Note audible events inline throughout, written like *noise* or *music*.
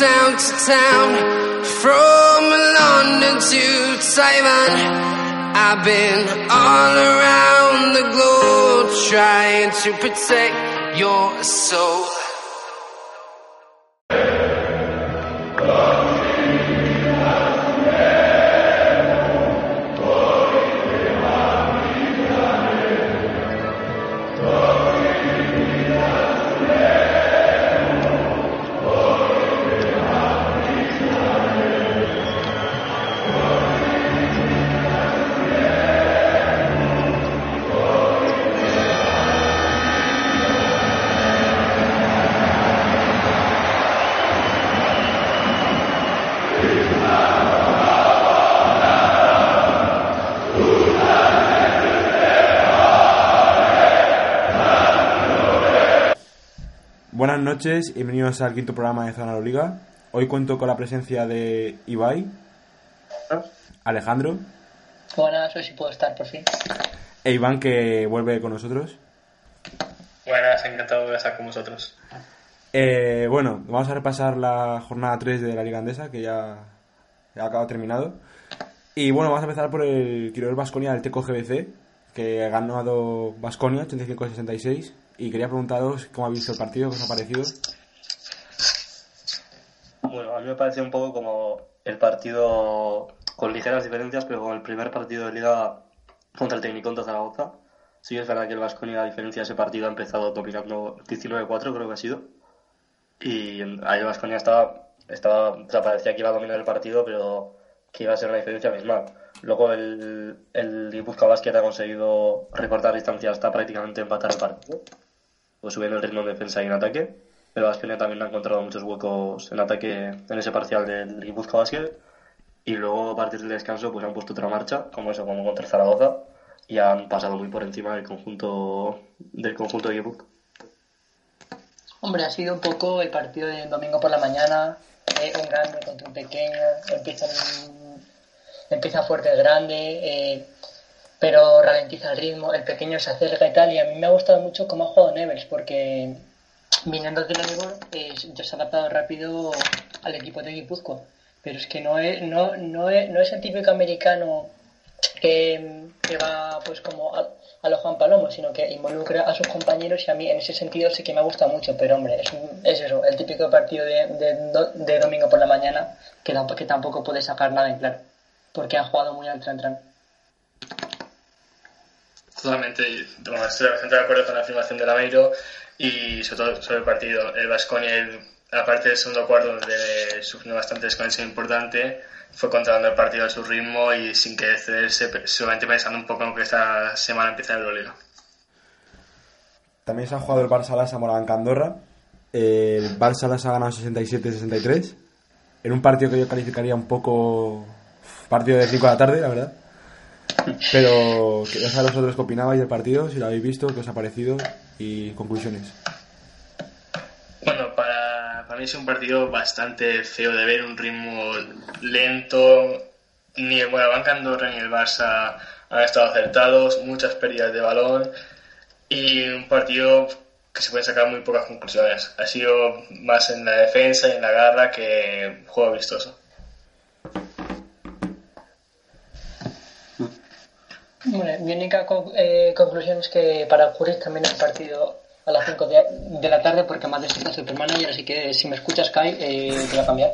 Town to town, from London to Taiwan. I've been all around the globe trying to protect your soul. Noches y bienvenidos al quinto programa de Zona Liga. Hoy cuento con la presencia de Ibai, Alejandro Buenas, hoy sí puedo estar por fin. e Iván que vuelve con nosotros. Buenas, encantado de estar con vosotros. Eh, bueno, vamos a repasar la jornada 3 de la Liga Andesa que ya, ya ha acabado terminado. Y bueno, vamos a empezar por el Quiroler Basconia del Teco GBC que ha ganado Basconia 85-66 y quería preguntaros cómo habéis visto el partido, qué os ha parecido. Bueno, a mí me parece un poco como el partido con ligeras diferencias, pero como el primer partido de liga contra el Tecnicón de Zaragoza. Sí, es verdad que el Vasconia, a diferencia de ese partido, ha empezado dominando 19-4, creo que ha sido. Y ahí el Vasconia estaba, estaba, o sea, parecía que iba a dominar el partido, pero que iba a ser una diferencia abismal. Luego el, el Basket ha conseguido recortar distancia hasta prácticamente empatar el partido. Pues subiendo el ritmo en defensa y en ataque. Pero Vasconia también ha encontrado muchos huecos en ataque en ese parcial del Guipuzcoa Basket. Y luego a partir del descanso pues han puesto otra marcha, como eso, como contra Zaragoza. Y han pasado muy por encima del conjunto del conjunto de Guipuzcoa. Hombre, ha sido un poco el partido del domingo por la mañana, eh, un grande contra un pequeño, empieza, empieza fuerte el grande, eh, pero ralentiza el ritmo, el pequeño se acerca y tal, y a mí me ha gustado mucho cómo ha jugado Nevers, porque viniendo del Oregón eh, ya se ha adaptado rápido al equipo de Guipúzcoa, pero es que no es, no, no es, no es el típico americano que, va pues como a, a lo Juan Palomo, sino que involucra a sus compañeros y a mí en ese sentido sí que me gusta mucho, pero hombre, es, es eso, el típico partido de, de, de domingo por la mañana que, que tampoco puede sacar nada en claro, porque han jugado muy al tran tran. Totalmente, estoy bastante de acuerdo con la afirmación de Lameiro y sobre todo sobre el partido. El Vasconia, aparte del segundo cuarto, donde sufrió bastante desconexión importante, fue controlando el partido a su ritmo y sin que cederse, solamente pensando un poco en que esta semana empieza la Euroliga. También se ha jugado el Barça Las a Moraván Andorra. El Barça Las ha ganado 67-63 en un partido que yo calificaría un poco partido de 5 de la tarde, la verdad. Pero saber vosotros qué opinabais del partido, si lo habéis visto, qué os ha parecido y conclusiones. Bueno, para, para mí es un partido bastante feo de ver, un ritmo lento. Ni el Morabanca Andorra ni el Barça han estado acertados, muchas pérdidas de balón y un partido que se pueden sacar muy pocas conclusiones. Ha sido más en la defensa y en la garra que juego vistoso. Bueno, mi única co- eh, conclusión es que para ocurrir también el partido a las 5 de, de la tarde porque más de soy super manager, así que si me escuchas Kai, eh, te voy a cambiar.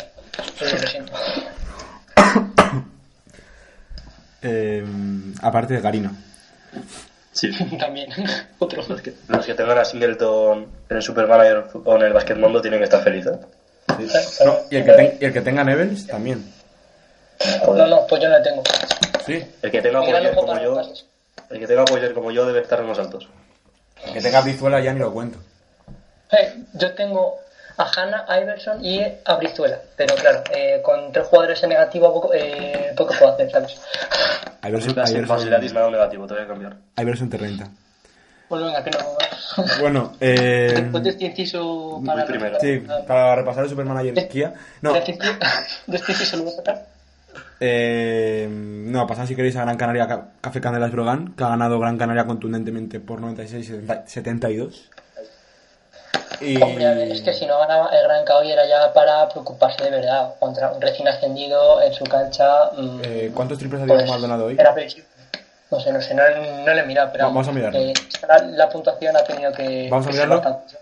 Lo siento. *coughs* Eh, aparte de Garino. Sí. *laughs* También. *laughs* Otro. Los que, los que tengan a Singleton en el Supermanager o en el Basket Mundo tienen que estar felices. No, y, el que ten- y el que tenga Nevels también. No, no, pues yo no le tengo. Sí. El que tenga como yo, el que tenga Poyer como yo debe estar en los altos. El que tenga Brizuela ya ni lo cuento. Eh, yo tengo a Hanna, a Iverson y a Brizuela. Pero claro, eh, con tres jugadores en negativo poco, eh, poco puedo hacer, ¿sabes? Iverson, Iverson, Basiladis me ha dado negativo, te voy a cambiar. Iverson te renta. Pues venga, que no. *laughs* Bueno, eh, Después de este inciso para. Primero. sí, para repasar el Supermanager Kia. No, De este *laughs* de este inciso lo voy a sacar. Eh, no, pasad si queréis a Gran Canaria Ca- Café Candelas Brogan, que ha ganado Gran Canaria contundentemente por 96-72. Y... Hombre, a ver, es que si no ganaba el Gran Cao era ya para preocuparse de verdad. Contra un recién ascendido en su cancha. mm, Eh, ¿Cuántos triples ha pues, Maldonado hoy? Era. No sé, no sé, no, no le he mirado, pero. Vamos a mirarlo. que la, la puntuación ha tenido que. Vamos a mirarlo. bastante.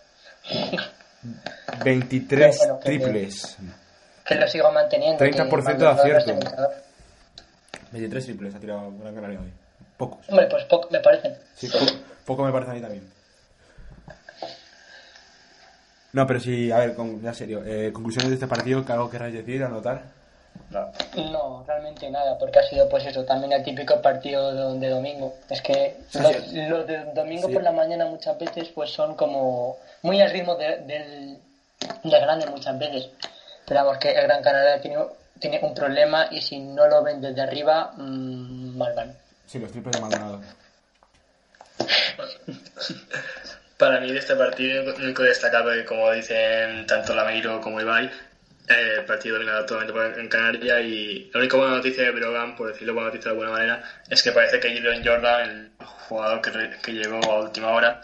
23 Bueno, que- triples. Que lo siga manteniendo. 30% que de acierto. esté luchador. 23 triples ha tirado Gran Canaria hoy. Pocos. Hombre, pues poco, me parece. Sí, poco, poco me parece a mí también. No, pero sí, a ver, con, ya serio. Eh, conclusiones de este partido, ¿qué algo querráis decir, anotar? No. No, realmente nada, porque ha sido pues eso, también el típico partido de, de domingo. Es que Sí, los, sí. los de domingo Sí. por la mañana muchas veces pues son como muy al ritmo de- del, del grande muchas veces. Pero vamos, que el Gran Canaria tiene, tiene un problema y si no lo ven desde arriba, mmm, mal van. Sí, los triples de Maldonado. *laughs* Para mí de este partido lo único destacable, como dicen tanto Lameiro como Ibai, eh, el partido dominado totalmente por en Canarias y la única buena noticia de Brogan, por decirlo buena noticia de alguna manera, es que parece que Jalen Jordan, el jugador que, re- que llegó a última hora,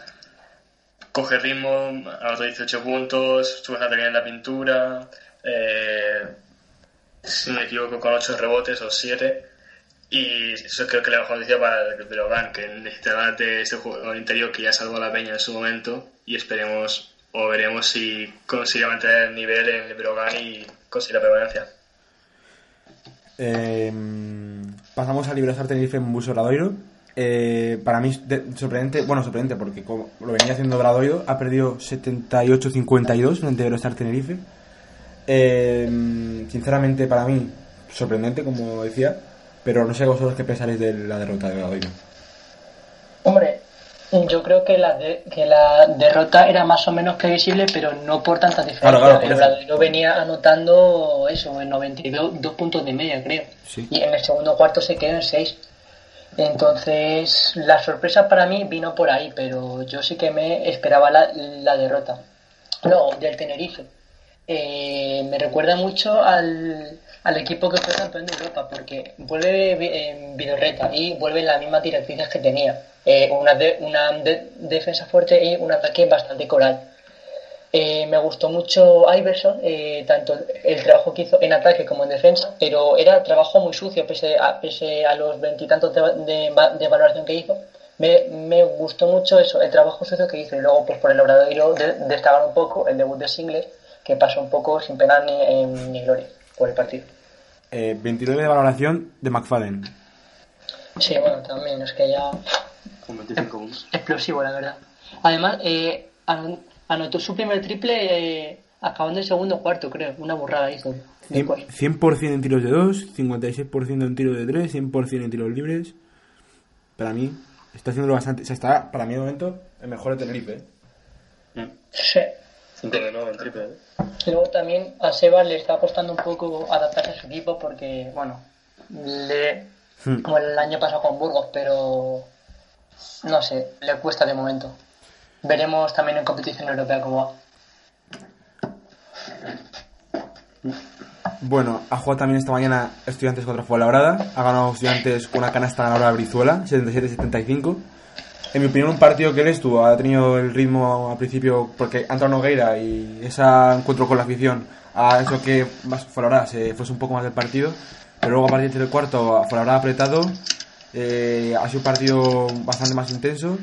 coge ritmo, anotó 18 puntos, sube la teoría en la pintura, eh, si me equivoco con 8 rebotes o 7 y eso creo que la mejor noticia para el Brogan, que necesitaba de este jugador interior que ya salvó la peña en su momento y esperemos o veremos si consigue mantener el nivel en el Brogan y consigue la permanencia. Eh, pasamos a Libresar Tenerife en Buso Bradoiro. Eh, para mí sorprendente, bueno, sorprendente porque como lo venía haciendo Bradoiro, ha perdido 78-52 frente a Eurostar Tenerife. Eh, sinceramente, para mí, sorprendente, como decía, pero no sé vosotros qué pensaréis de la derrota de Bradoiro. Hombre, yo creo que la, de- que la derrota era más o menos previsible, pero no por tanta diferencia. Claro, claro, el. Obradoiro venía anotando eso, en 92 dos puntos de media, creo. Sí. Y en el segundo cuarto se quedó en 6. Entonces, la sorpresa para mí vino por ahí, pero yo sí que me esperaba la, la derrota. No, del Tenerife. Eh, me recuerda mucho al, al equipo que fue campeón de Europa, porque vuelve en Vidorreta y vuelve en las mismas directrices que tenía. Eh, una de- una de- defensa fuerte y un ataque bastante coral. Eh, me gustó mucho Iverson, eh, tanto el trabajo que hizo en ataque como en defensa, pero era trabajo muy sucio pese a, pese a los veintitantos de, de, de valoración que hizo. Me, me gustó mucho eso, el trabajo sucio que hizo y luego pues por el Obradoiro de, destacar un poco el debut de Singles que pasó un poco sin pena ni, eh, ni gloria por el partido. Eh, 29 de valoración de McFadden. Sí, bueno, también es que ya Con 25 puntos. *laughs* explosivo la verdad. Además, eh, ano- anotó su primer triple eh, acabando el segundo cuarto, creo, una burrada hizo. después. 100% en tiros de 2, 56% en tiro de 3, 100% en tiros libres. Para mí, está haciéndolo bastante. O sea, está, para mí, de momento, el mejor de Tenerife. ¿eh? Mm. Sí. 5 de 9 en triple. ¿eh? Y Luego también a Sebas le está costando un poco adaptarse a su equipo porque, bueno, le, Hmm. como el año pasado con Burgos, pero no sé, le cuesta de momento. Veremos también en competición europea cómo va. Bueno, ha jugado también esta mañana Estudiantes contra Fuenlabrada. Ha ganado Estudiantes con una canasta ganadora de Brizuela, 77-75. En mi opinión, un partido que él estuvo, ha tenido el ritmo al principio porque ha entrado Nogueira y ese encuentro con la afición ha hecho que más Fuenlabrada se fuese un poco más del partido. Pero luego a partir del cuarto, Fuenlabrada apretado. eh, ha sido un partido bastante más intenso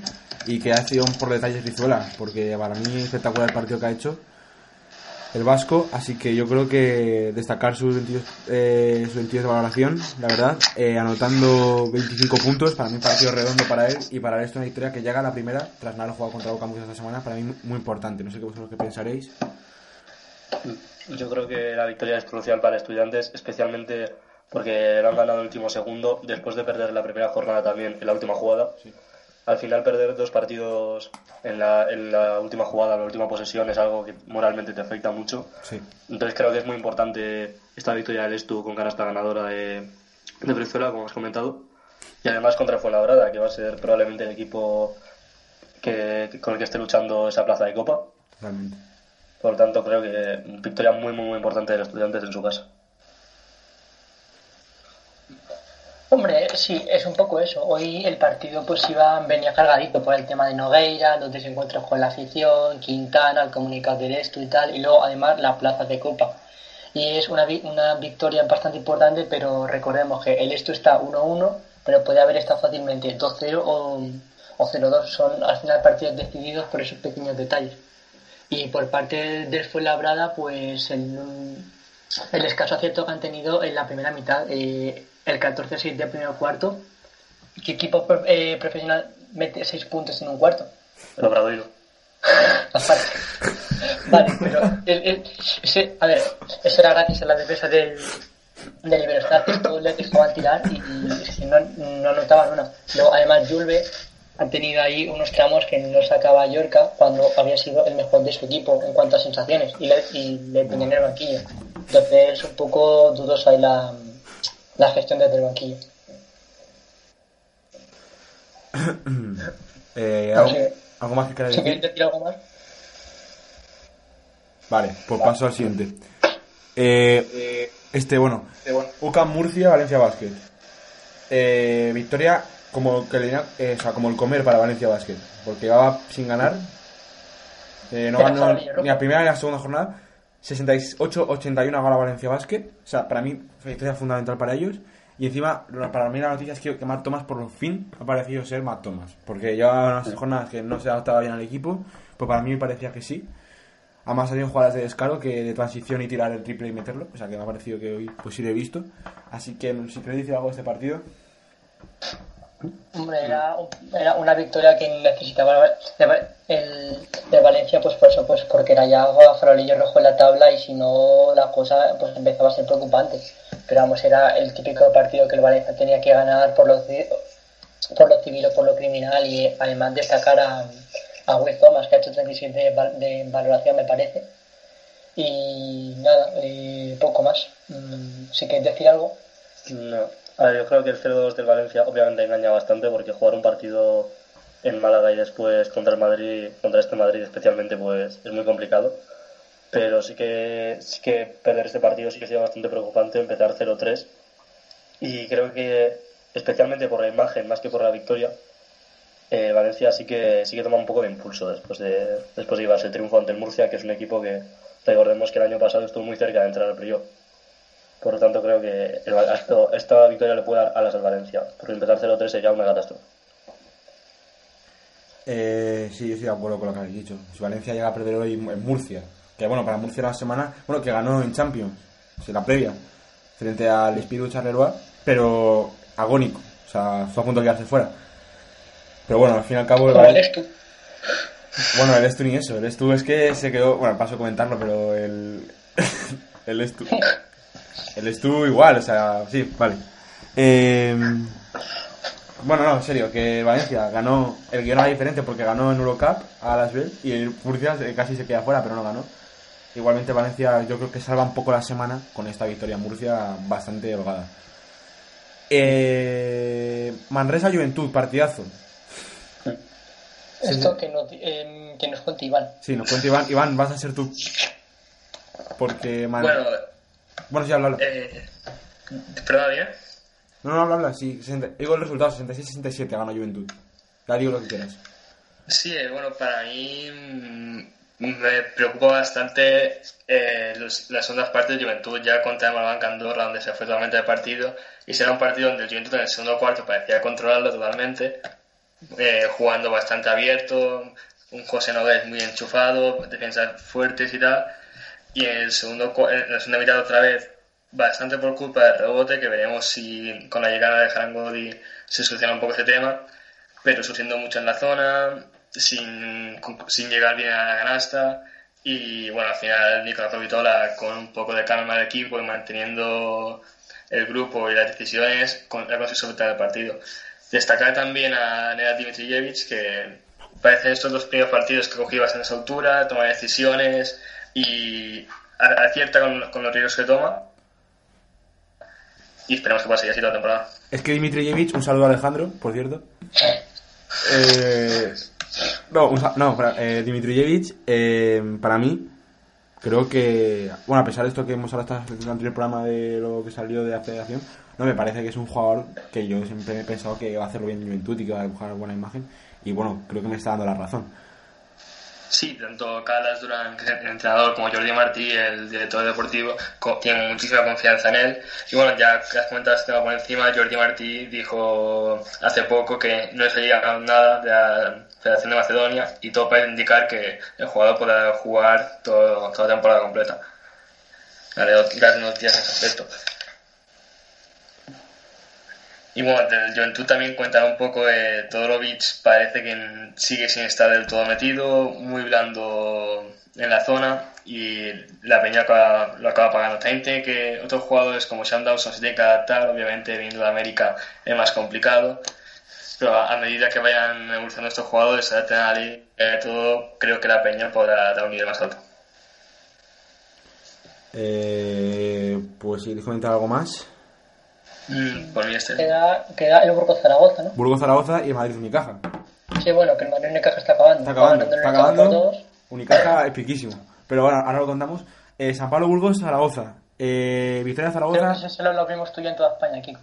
y que ha sido por detalles Brizuela, porque para mí espectacular el partido que ha hecho. El vasco, así que yo creo que destacar sus 22, eh, sus 22 de valoración, la verdad, eh, anotando 25 puntos, para mí un partido redondo para él y para él esto una victoria que llega a la primera, tras no haber jugado contra Boca muchas esta semana, para mí muy importante, no sé qué vosotros qué pensaréis. Yo creo que la victoria es crucial para estudiantes, especialmente porque lo han ganado el último segundo, después de perder la primera jornada también en la última jugada. Al final perder dos partidos en la, en la última jugada, en la última posesión, es algo que moralmente te afecta mucho. Sí. Entonces creo que es muy importante esta victoria del Estu con canasta ganadora de, de Venezuela, como has comentado. Y además contra Fuenlabrada, que va a ser probablemente el equipo que, con el que esté luchando esa plaza de Copa. Realmente. Por lo tanto, creo que victoria muy, muy, muy importante de los estudiantes en su casa. Hombre, sí, es un poco eso. Hoy el partido pues iba venía cargadito por el tema de Nogueira, los desencuentros con la afición, Quintana, el comunicado del esto y tal, y luego además la plaza de Copa. Y es una, una victoria bastante importante, pero recordemos que el esto está 1-1, pero puede haber estado fácilmente 2-0 o, o 0-2. Son al final partidos decididos por esos pequeños detalles. Y por parte del Fuenlabrada, pues el, el escaso acierto que han tenido en la primera mitad, eh, el 14-6 del primer cuarto. ¿Qué equipo eh, profesional mete 6 puntos en un cuarto? El Obradoiro. *laughs* Aparte. Vale, pero el, el- ese, a ver, eso era gracias a la defensa del, del Iberostar, que todos les dejaban tirar y, no, no anotaban una. Luego, además, Julve ha tenido ahí unos tramos que no sacaba Yorca cuando había sido el mejor de su equipo en cuanto a sensaciones y le, y le tenían en el banquillo. Entonces, es un poco dudosa ahí la, la gestión desde el banquillo. *coughs* Eh, No ¿algo, algo más que Si decir? algo más. Vale, pues paso al siguiente. Eh, este, bueno, UCAM Murcia, Valencia Basket. Eh, victoria como, que le, eh, o sea, como el comer para Valencia Basket, porque llevaba sin ganar. Eh, no ganó ni la primera ni la segunda jornada. 68-81 gana Valencia Basket. O sea, para mí fue victoria fundamental para ellos. Y encima, para mí la noticia es que, que Matt Thomas por fin ha parecido ser Matt Thomas. Porque llevaba unas jornadas que no se adaptaba bien al equipo. Pues para mí me parecía que sí. Además había jugadas de descaro que de transición y tirar el triple y meterlo. O sea que me ha parecido que hoy pues sí lo he visto. Así que si queréis decir algo de este partido. Hombre, era, era una victoria que necesitaba el, el Valencia, pues por eso, pues porque era ya farolillo rojo en la tabla y si no la cosa pues empezaba a ser preocupante. Pero vamos, era el típico partido que el Valencia tenía que ganar por lo, por lo civil o por lo criminal y además destacar a, a Will Thomas, que ha hecho 37 de, de valoración, me parece. Y nada, eh, poco más. Mm, Si queréis decir algo. No. A ver, yo creo que el 0-2 del Valencia obviamente engaña bastante porque jugar un partido en Málaga y después contra el Madrid, contra este Madrid especialmente, pues es muy complicado. Pero sí que, sí que perder este partido sí que sido bastante preocupante, empezar 0-3. Y creo que, especialmente por la imagen, más que por la victoria, eh, Valencia sí que, sí que toma un poco de impulso después de, después de llevarse el triunfo ante el Murcia, que es un equipo que, recordemos que el año pasado estuvo muy cerca de entrar al playoff. Por lo tanto, creo que el, esto- esta victoria le puede dar alas al Valencia, porque empezar 0-3 sería una catástrofe. Eh, sí, yo estoy de acuerdo con lo que habéis dicho. Si Valencia llega a perder hoy en Murcia, que bueno, para Murcia la semana, bueno, que ganó en Champions, la previa, frente al Espíritu Charleroi, pero agónico, o sea, fue a punto de quedarse fuera. Pero bueno, al fin y al cabo, el eres tú. bueno, el Estu ni eso, el Estu es que se quedó, bueno, paso a comentarlo, pero el, *laughs* el Estu, el Estu igual, o sea, sí, vale. Eh, bueno, no, en serio, que Valencia ganó, el guion era diferente porque ganó en Eurocup a Las Vegas y el Murcia eh, casi se queda fuera, pero no ganó. Igualmente Valencia yo creo que salva un poco la semana con esta victoria en Murcia bastante holgada. Eh, Manresa Juventud, partidazo. Esto que, nos, eh, que nos cuente Iván. Sí, nos cuenta Iván. Iván, vas a ser tú. Porque Man- Bueno, Bueno, sí, habla, habla. eh, ¿bien? No, no, habla, habla. Sí, 60 digo el resultado, 66-67 gana Juventud. Ya digo lo que quieras. Sí, eh, bueno, para mí mm, me preocupa bastante eh, los- las segundas partes de Juventud ya contra el Malabanca Andorra, donde se fue totalmente el partido, y será un partido donde el Juventud en el segundo cuarto parecía controlarlo totalmente, eh, jugando bastante abierto, un José Nogués muy enchufado, defensas fuertes y tal, Y en, el segundo, en la segunda mitad otra vez, bastante por culpa del rebote, que veremos si con la llegada de Harangodi se soluciona un poco ese tema, pero sufriendo mucho en la zona, sin, sin llegar bien a la canasta. Y bueno, al final Nicolás Provitola con un poco de calma al equipo y manteniendo el grupo y las decisiones, con, ha conseguido soltar el partido. Destacar también a Nenad Dimitrijevic, que parece estos dos primeros partidos que cogido bastante altura, toma decisiones y acierta con, los riesgos que toma. Y esperemos que seguir así toda la temporada. Es que Dimitrijevic, un saludo a Alejandro, por cierto. Eh, no, no, para, eh, eh, para mí, creo que, bueno, a pesar de esto que hemos hablado en el anterior programa de lo que salió de la federación, no me parece que es un jugador que yo siempre he pensado que va a hacerlo bien en Juventud y que va a dibujar buena imagen. Y bueno, creo que me está dando la razón. Sí, tanto Carlos Durán, el entrenador, como Jordi Martí, el director deportivo, tienen muchísima confianza en él. Y bueno, ya que has comentado este por encima, Jordi Martí dijo hace poco que no se llega nada de la Federación de Macedonia y todo para indicar que el jugador podrá jugar todo- toda la temporada completa. Grandes noticias en ese aspecto. Y bueno, del Juventud también cuentan un poco de Todorovic, parece que sigue sin estar del todo metido, muy blando en la zona y la Peña lo acaba pagando. También tiene que otros jugadores como Sean Dawson se tienen que adaptar, obviamente viniendo de América es más complicado, pero a, medida que vayan evolucionando estos jugadores, se a la liga, eh, todo, creo que la Peña podrá dar un nivel más alto. Eh, pues si queréis comentar algo más. Mm. Queda, queda el Burgos Zaragoza, ¿no? Burgos Zaragoza y el Madrid Unicaja. Sí, bueno, que el Madrid Unicaja está acabando. Está acabando, está acabando. Unicaja es piquísimo. Pero ahora, ahora lo contamos. Eh, San Pablo Burgos Zaragoza. Eh, Victoria Creo Zaragoza. que eso solo lo vimos tú y yo en toda España, Kiko.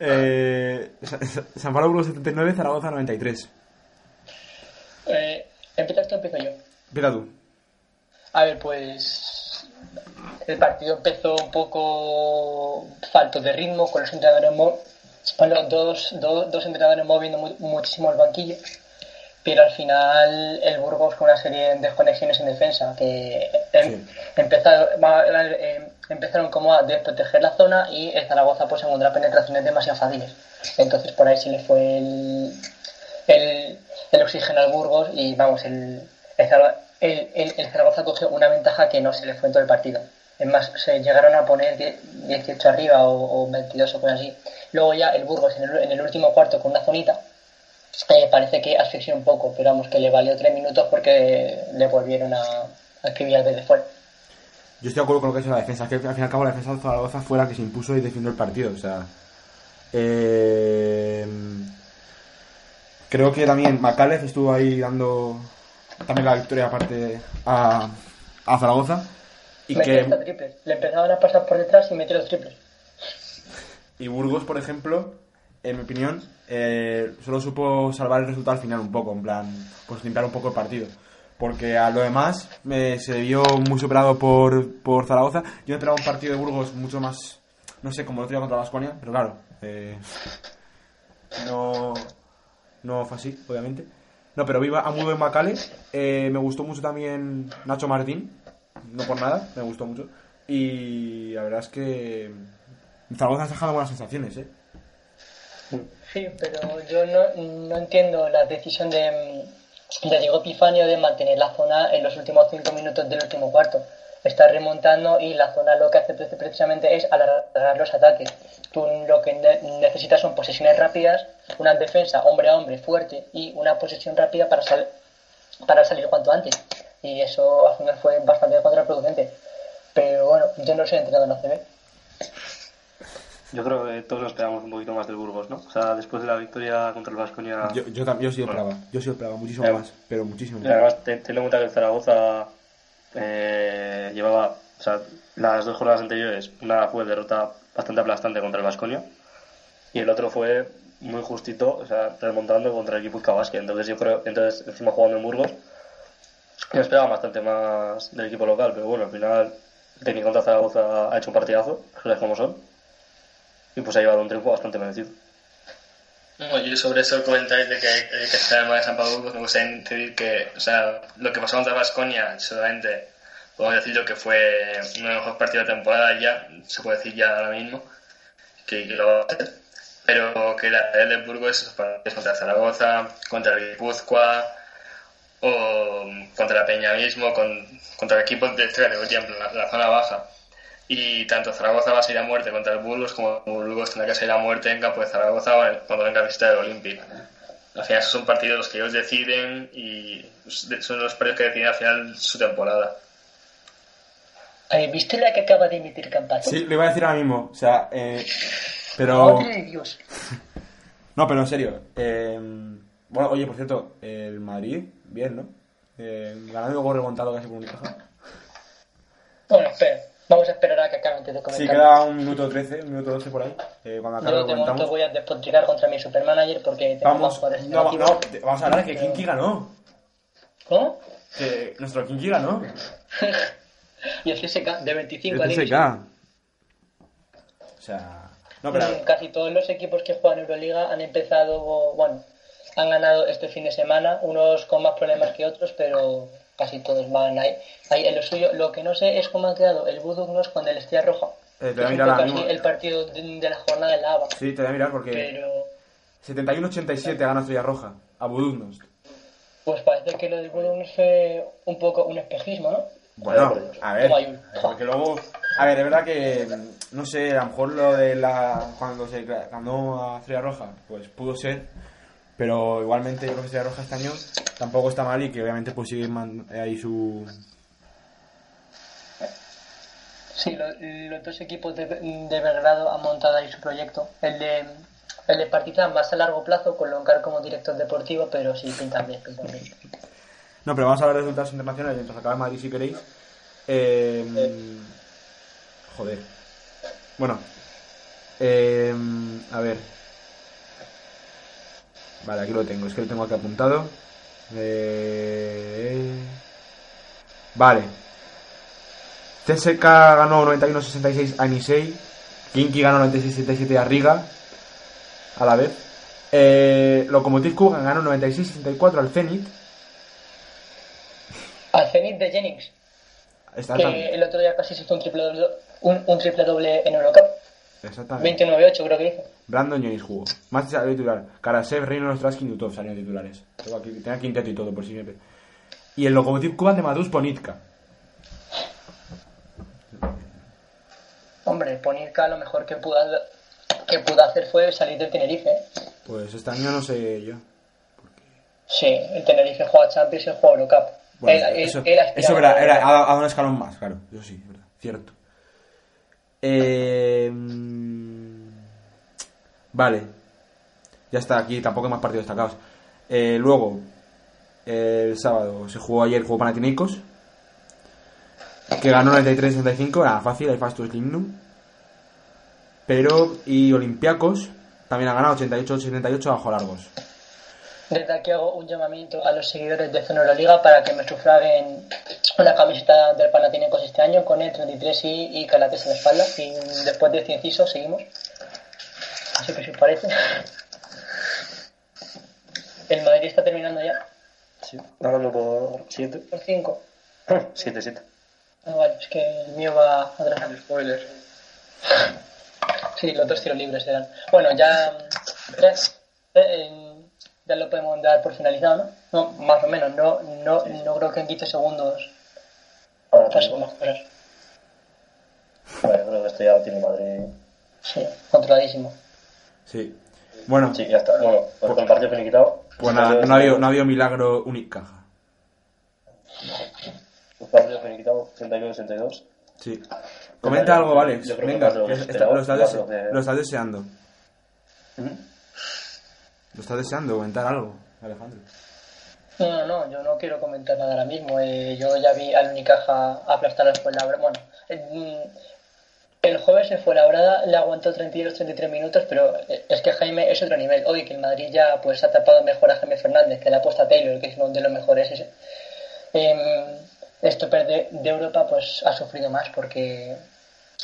Eh, Sa- Sa- San Pablo Burgos 79, Zaragoza 93. Eh, ¿Empiezas tú o empiezo yo? Empieza tú. A ver, pues el partido empezó un poco falto de ritmo, con los entrenadores los dos, dos, dos entrenadores moviendo mu- muchísimo el banquillo, pero al final el Burgos con una serie de desconexiones en defensa que em- Sí. empezaron, eh, empezaron como a desproteger la zona y el Zaragoza pues encontrar penetraciones demasiado fáciles. Entonces por ahí se le fue el, el, el oxígeno al Burgos y vamos, el, el, el, el- el Zaragoza cogió una ventaja que no se le fue en todo el partido. Es más, se llegaron a poner die- 18 arriba o, o 22 o cosas así. Luego ya el Burgos en el, último cuarto con una zonita, eh, parece que asfixió un poco, pero vamos, que le valió 3 minutos porque le volvieron a, a escribir al de fuera. Yo estoy de acuerdo con lo que ha hecho la defensa. Que al fin y al cabo la defensa de Zaragoza fue la que se impuso y defendió el partido. O sea. eh, creo que también Macález estuvo ahí dando también la victoria aparte a, a Zaragoza. Y que. Le empezaban a pasar por detrás y metió los triples. Y Burgos, por ejemplo, en mi opinión, eh, solo supo salvar el resultado al final un poco, en plan, pues limpiar un poco el partido. Porque a lo demás eh, se vio muy superado por, por Zaragoza. Yo esperaba un partido de Burgos mucho más, no sé, como el otro día contra Vasconia, pero claro, eh, no, no fue así, obviamente. No, pero viva a muy buen Macale. Eh, me gustó mucho también Nacho Martín, no por nada, me gustó mucho. Y la verdad es que Zaragoza has dejado buenas sensaciones, ¿eh? Sí, pero yo no, entiendo la decisión de, de Diego Epifanio de mantener la zona en los últimos cinco minutos del último cuarto. Está remontando y la zona lo que hace pre- precisamente es alargar los ataques. Tú lo que ne- necesitas son posesiones rápidas, una defensa hombre a hombre fuerte y una posesión rápida para, sal- para salir cuanto antes. Y eso al final fue bastante contraproducente. Pero bueno, yo no soy entrenador en ACB. Yo creo que todos nos esperamos un poquito más del Burgos, ¿no? O sea, después de la victoria contra el Vasconia. Yo, yo, tam- yo sí lo Bueno. esperaba, yo sí esperaba, muchísimo más, pero muchísimo más. además, te- ten en cuenta que el Zaragoza eh, llevaba, o sea, las dos jornadas anteriores, una fue derrota bastante aplastante contra el Vasconia y el otro fue muy justito, o sea, remontando contra el equipo Basket. Entonces yo creo, entonces encima jugando en Burgos, yo esperaba bastante más del equipo local, pero bueno, al final el técnico contra Zaragoza ha hecho un partidazo, las como son, y pues ha llevado un triunfo bastante merecido. No, yo sobre eso comentáis de que hay que estar en San Pablo, pues me gustaría decir que, o sea, lo que pasó contra Vasconia, solamente podemos decir que fue uno de los mejores partidos de temporada ya, se puede decir ya ahora mismo, que, que lo va a hacer. Pero que la de Burgos, esos partidos contra Zaragoza, contra el Guipúzcoa, o contra la Peña mismo, con, contra equipos de esta categoría, en la, la zona baja. Y tanto Zaragoza va a salir a muerte contra el Burgos como Burgos tendrá que salir a muerte en campo de Zaragoza cuando venga a visitar el Olympic. Al final esos son partidos los que ellos deciden y son los partidos que deciden al final su temporada. Eh, ¿Viste la que acaba de emitir Campazo? Sí, lo iba a decir ahora mismo. O sea, eh, pero. Madre de Dios. *laughs* No, pero en serio. eh, bueno, oye, por cierto, el Madrid, bien, ¿no? Eh, ganando luego remontado casi por un caja. Bueno, espera. Vamos a esperar a que acabe antes de Sí, comentar. queda un minuto 13, un minuto 12 por ahí. Eh, cuando acabe Yo de momento voy a despotricar contra mi supermanager porque Vamos, no, no, te- vamos a hablar que Kinky ganó. ¿Cómo? Que nuestro Kinky ganó. *laughs* *laughs* y el CSK de 25 a El 16. CSK. O sea. No, pero. Casi todos los equipos que juegan Euroliga han empezado, bueno, han ganado este fin de semana, unos con más problemas que otros, pero casi todos van ahí, ahí en lo suyo. Lo que no sé es cómo ha quedado el Budugnos con el Estrella Roja. Eh, te voy a mirar así mismo. el partido de, de la jornada de la ABA. Sí, te voy a mirar porque. Pero 71-87 gana Estrella Roja. A Budugnos. pues parece que lo del Budugnos fue un poco un espejismo, ¿no? Bueno, a ver, porque luego, a ver, es verdad que, no sé, a lo mejor lo de la, cuando se ganó a Estrella Roja, pues pudo ser, pero igualmente yo creo que Estrella Roja este año tampoco está mal y que obviamente pues sigue ahí su... Sí, lo- los dos equipos de, de Belgrado han montado ahí su proyecto. El de, el de Partizan más a largo plazo, con Loncar como director deportivo, pero sí, pintan bien, pintan bien. No, pero vamos a ver resultados internacionales mientras acaba Madrid si queréis. Eh, joder. Bueno. Eh, a ver. Vale, aquí lo tengo. Es que lo tengo aquí apuntado. Eh, vale. CSK ganó 91-66 a Nisei. Kinky ganó 96-77 a Riga. A la vez. Eh, Lokomotiv Kugan ganó 96-64 al Zenit. Al Zenit de Jennings, que el otro día casi se hizo un triple doble, un, un triple doble en Eurocup. Exactamente. 29-8 creo que hizo. Brandon Jones jugó. Más salió titular. Karasev, Reynolds, Traskin, Yutov salieron titulares. Tengo aquí, tenía quinteto y todo, por si me... Y el Lokomotiv Kuban de Madus Ponitka. Hombre, Ponirka lo mejor que pudo, que pudo hacer fue salir del Tenerife. ¿eh? Pues este año no sé yo. Sí, el Tenerife juega Champions y el juega Eurocup. Bueno, Él- él- eso, él aspiraba eso era, a- era, un escalón más, claro. Eso sí, es verdad. Cierto. Eh, vale. Ya está, aquí tampoco hay más partidos destacados. Eh, luego, el sábado se jugó ayer, jugó Panathinaikos. Que ganó 93-65, era fácil, el Fastus Lignum. Pero, y Olympiacos también ha ganado 88-78 bajo largos. Desde aquí hago un llamamiento a los seguidores de Zona Euroliga para que me sufraguen una camiseta del Panathinaikos este año con el 33 y, y calates en la espalda. Y después de este inciso seguimos. Así que si os parece. El Madrid está terminando ya. Sí, ganando por 7. Por 5. 7, 7. Ah, vale, es que el mío va atrás. Spoiler. Sí, los dos tiros libres eran. Bueno, ya. ya, eh, ya lo podemos dar por finalizado, ¿no? No, más o menos. No, no, no creo que en 15 segundos Ahora pasen más cosas. Bueno, creo que esto ya lo tiene Madrid. Sí, controladísimo. Sí. Bueno, Sí, ya está. Bueno, pues con el partido finiquitado. pues nada, no ha habido, no ha habido milagro unicaja. El partido finiquitado 31-62. Sí. Comenta algo. Yo que Venga, que está- lo, estás lo deseando. Lo estás deseando, comentar algo, Alejandro. No, no, no, yo no quiero comentar nada ahora mismo. Eh, yo ya vi al Unicaja aplastar al Fuenlabrada. Bueno, eh, el jueves en Fuenlabrada le aguantó 32-33 minutos, pero eh, es que Jaime es otro nivel. Hoy que el Madrid ya pues ha tapado mejor a Jaime Fernández, que le ha puesto a Taylor, que es uno de los mejores. Ese. Eh, esto de, de Europa pues ha sufrido más porque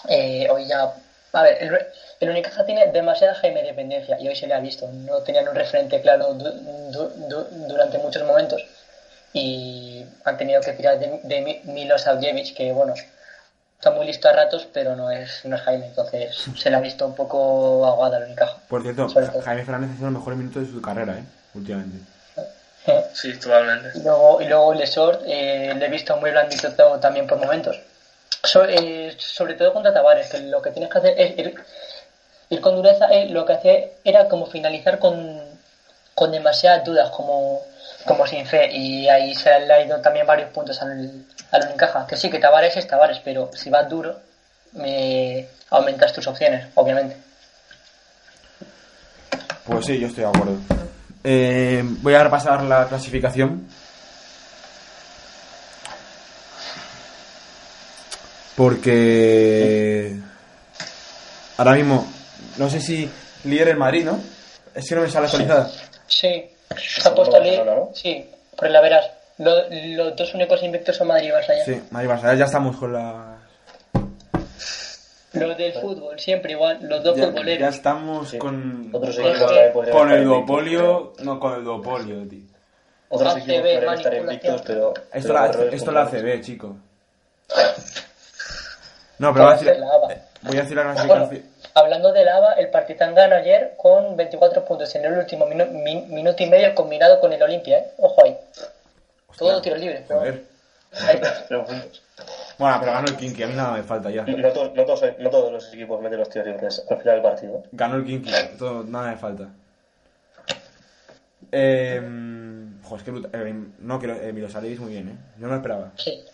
eh, hoy ya A ver, el, el Unicaja tiene demasiada Jaime dependencia y hoy se le ha visto. No tenían un referente claro du- du- du- durante muchos momentos y han tenido que tirar de, de Mi- Milo Savjevic, que bueno, está muy listo a ratos, pero no es, no es Jaime. Entonces se le ha visto un poco aguada el Unicaja. Por cierto. Jaime Fernández ha sido los mejores minutos de su carrera, ¿eh? Últimamente. *laughs* Sí, totalmente. Y luego, y luego Lesort eh, le he visto muy blandito también por momentos. Eh, sobre todo contra Tavares, que lo que tienes que hacer es ir, con dureza. eh, lo que hacía era como finalizar con, con demasiadas dudas, como, como sin fe. Y ahí se le ha ido también varios puntos al, al Unicaja. Que sí, que Tavares es Tavares, pero si vas duro, me aumentas tus opciones, obviamente. Pues sí, yo estoy de acuerdo. Eh, voy a repasar la clasificación. Porque ahora mismo, no sé si líder el Madrid, ¿no? Es que no me sale actualizada. Sí, se ha puesto ¿no? Sí, por la verás. Lo- los dos únicos invictos son Madrid y Barça ya. Sí, Madrid Barça, ya estamos con la. Los del fútbol, siempre igual, los dos Ya, ya futboleros. estamos Sí. con. Otros Con- el duopolio. No, con el duopolio, tío. pero- Otros ACB, equipos podrían estar manipulación. invictos, pero. Esto pero la, esto la. ACB, chico. No, pero voy a decir, voy a decir la Bueno, clasificación. hablando de Lava, el Partizan ganó ayer con 24 puntos en el último minu- min- minuto y medio combinado con el Olimpia, ¿eh? Ojo ahí. Todo tiro libre. pero- Joder. Ahí. *laughs* Pero. Bueno, pero ganó el Kinky, a mí nada me falta ya. No, to- no todos, no todos los equipos meten los tiros libres al final del partido. Ganó el Kinky, todo, nada me falta. Eh, joder, es que brutal. eh, no, que lo- eh, Milosarevic muy bien, ¿eh? No me lo esperaba. Sí.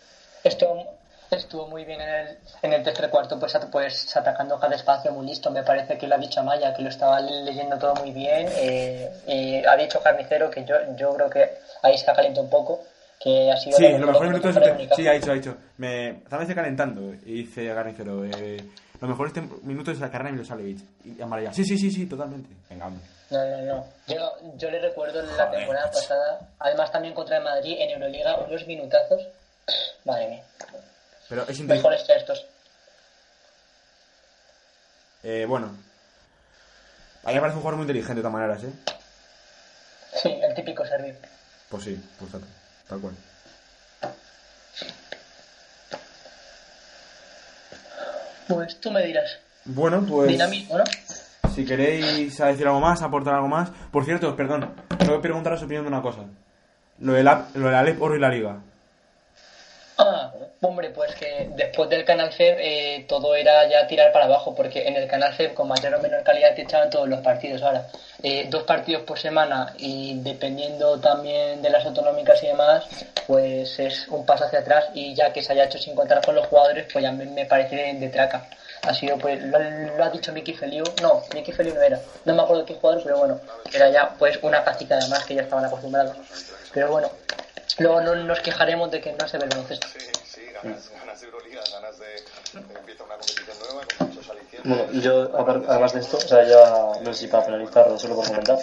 Estuvo, estuvo muy bien en el, en el tercer cuarto, pues, at- pues atacando cada espacio muy listo. Me parece que lo ha dicho Amaya, que lo estaba leyendo todo muy bien. eh, y ha dicho Carnicero que yo, yo creo que ahí se ha calentado un poco. Que ha sido Sí, lo- lo mejor de- comunicado. Sí, ha dicho, ha dicho. Me estaba dice calentando. Y dice a Garnicero, eh, los mejores tem- minutos de la carrera de Milosarevic. Y Amarilla, sí, sí, sí, sí, totalmente. Venga, hombre. No, no, no. Yo, yo le recuerdo en la temporada pasada, además también contra el Madrid en Euroliga, unos minutazos. Madre mía. Pero es. Mejores que estos. Eh, bueno. A mí me parece un jugador muy inteligente de todas maneras, ¿eh? Sí, el típico servir. Pues sí, pues tal, tal cual. Pues tú me dirás. Bueno, pues. Dinamismo, ¿no? Si queréis decir algo más, aportar algo más. Por cierto, perdón, tengo que preguntaros opinión de una cosa. Lo del, lo del Alep Oro y la Liga. Hombre, pues que después del Canal FEB eh, todo era ya tirar para abajo, porque en el Canal FEB con mayor o menor calidad te echaban todos los partidos ahora. Eh, dos partidos por semana y dependiendo también de las autonómicas y demás, pues es un paso hacia atrás y ya que se haya hecho sin contar con los jugadores, pues ya me, me parece de, traca. Ha sido, pues, lo, lo ha dicho Miki Feliu, no, Miki Feliu no era, no me acuerdo qué jugador, pero bueno, era ya pues una práctica además que ya estaban acostumbrados. Pero bueno, luego no nos quejaremos de que no se ve el baloncesto. Ganas, ganas de Euroliga, ganas de, empieza una competición nueva con muchos alicientes. Bueno, yo, apar- además de esto, o sea, ya no sé si para finalizar solo por comentar.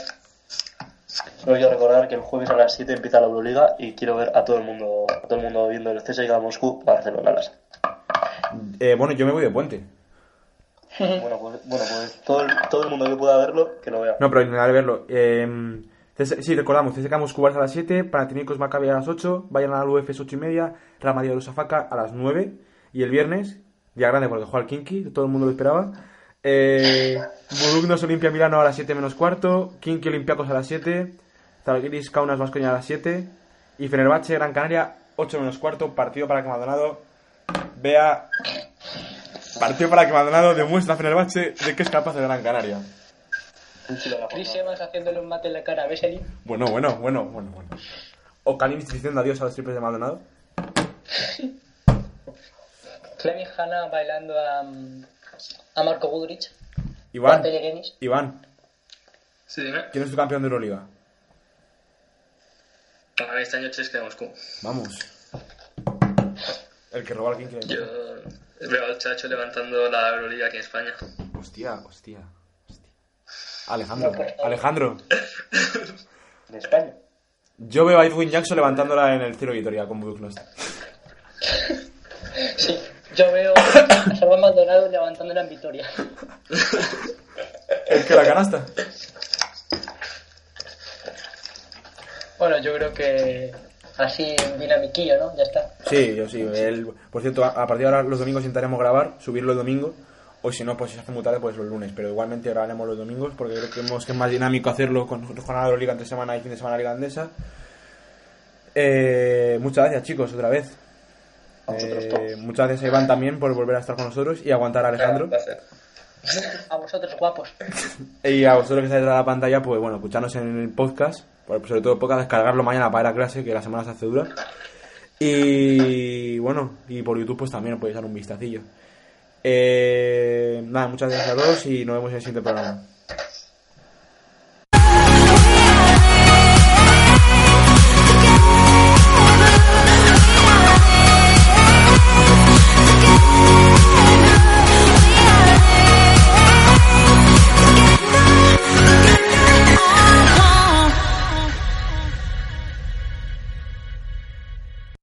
Solo quiero recordar que el jueves a las 7 empieza la Euroliga y quiero ver a todo el mundo, a todo el mundo viendo el CSKA Moscú Barcelona. Las. Eh, bueno, yo me voy de puente. Bueno, pues, bueno, pues todo, el, todo el mundo que pueda verlo, que lo vea. No, pero intentaré verlo. Eh, sí, recordamos, CSKA Moscú Barça a las 7, Panathinaikos Maccabi a las 8, Bayern a la UF 8 y media, Real Madrid Lusafaka a las 9 y el viernes, día grande porque juega al Kinky, todo el mundo lo esperaba. Eh, Budugnos Olimpia Milano a las 7 menos cuarto, Kinky Olympiacos a las 7, Zalgiris Kaunas Vascoña a las 7 y Fenerbahce Gran Canaria 8 menos cuarto, partido para que Maldonado vea partido para que Maldonado demuestre a Fenerbahce de que es capaz de Gran Canaria. Un chilo a la Chris. Evans haciéndole un mate en la cara a Vesely. Bueno, bueno, bueno, bueno, bueno. O Kalinic diciendo adiós a los triples de Maldonado. *laughs* Clevin Hanna bailando a, mm, a Marco Gudrich. Iván. Iván, Sí, dime. ¿quién es tu campeón de Euroliga? Para mí este año Chesca de Moscú. Vamos. El que roba al King que- Yo veo al Chacho levantando la Euroliga aquí en España. Hostia, hostia. Alejandro, Alejandro. De España. Yo veo a Edwin Jackson levantándola en el cielo Vitoria con Buduknost. *laughs* Sí, Yo veo a Salva Maldonado levantándola en Vitoria. Es que la canasta. Bueno, yo creo que así dinamiquillo, ¿no? Ya está. Sí, yo sí. El, por cierto, a a partir de ahora los domingos intentaremos grabar, subirlo el domingo. O si no, pues si se hace muy tarde, pues los lunes. Pero igualmente grabaremos los domingos porque creo que es más dinámico hacerlo con jornada de Liga entre semana y fin de semana Liga Andesa. Eh, muchas gracias, chicos, otra vez. Eh, muchas gracias a Iván también por volver a estar con nosotros y aguantar a Alejandro. A vosotros, guapos. *laughs* Y a vosotros que estáis detrás de la pantalla, pues bueno, escucharnos en el podcast, sobre todo el podcast, descargarlo mañana para ir a clase, que la semana se hace dura. Y bueno, y por YouTube pues también os podéis dar un vistacillo. Eh, nada, muchas gracias a todos y nos vemos en el siguiente programa.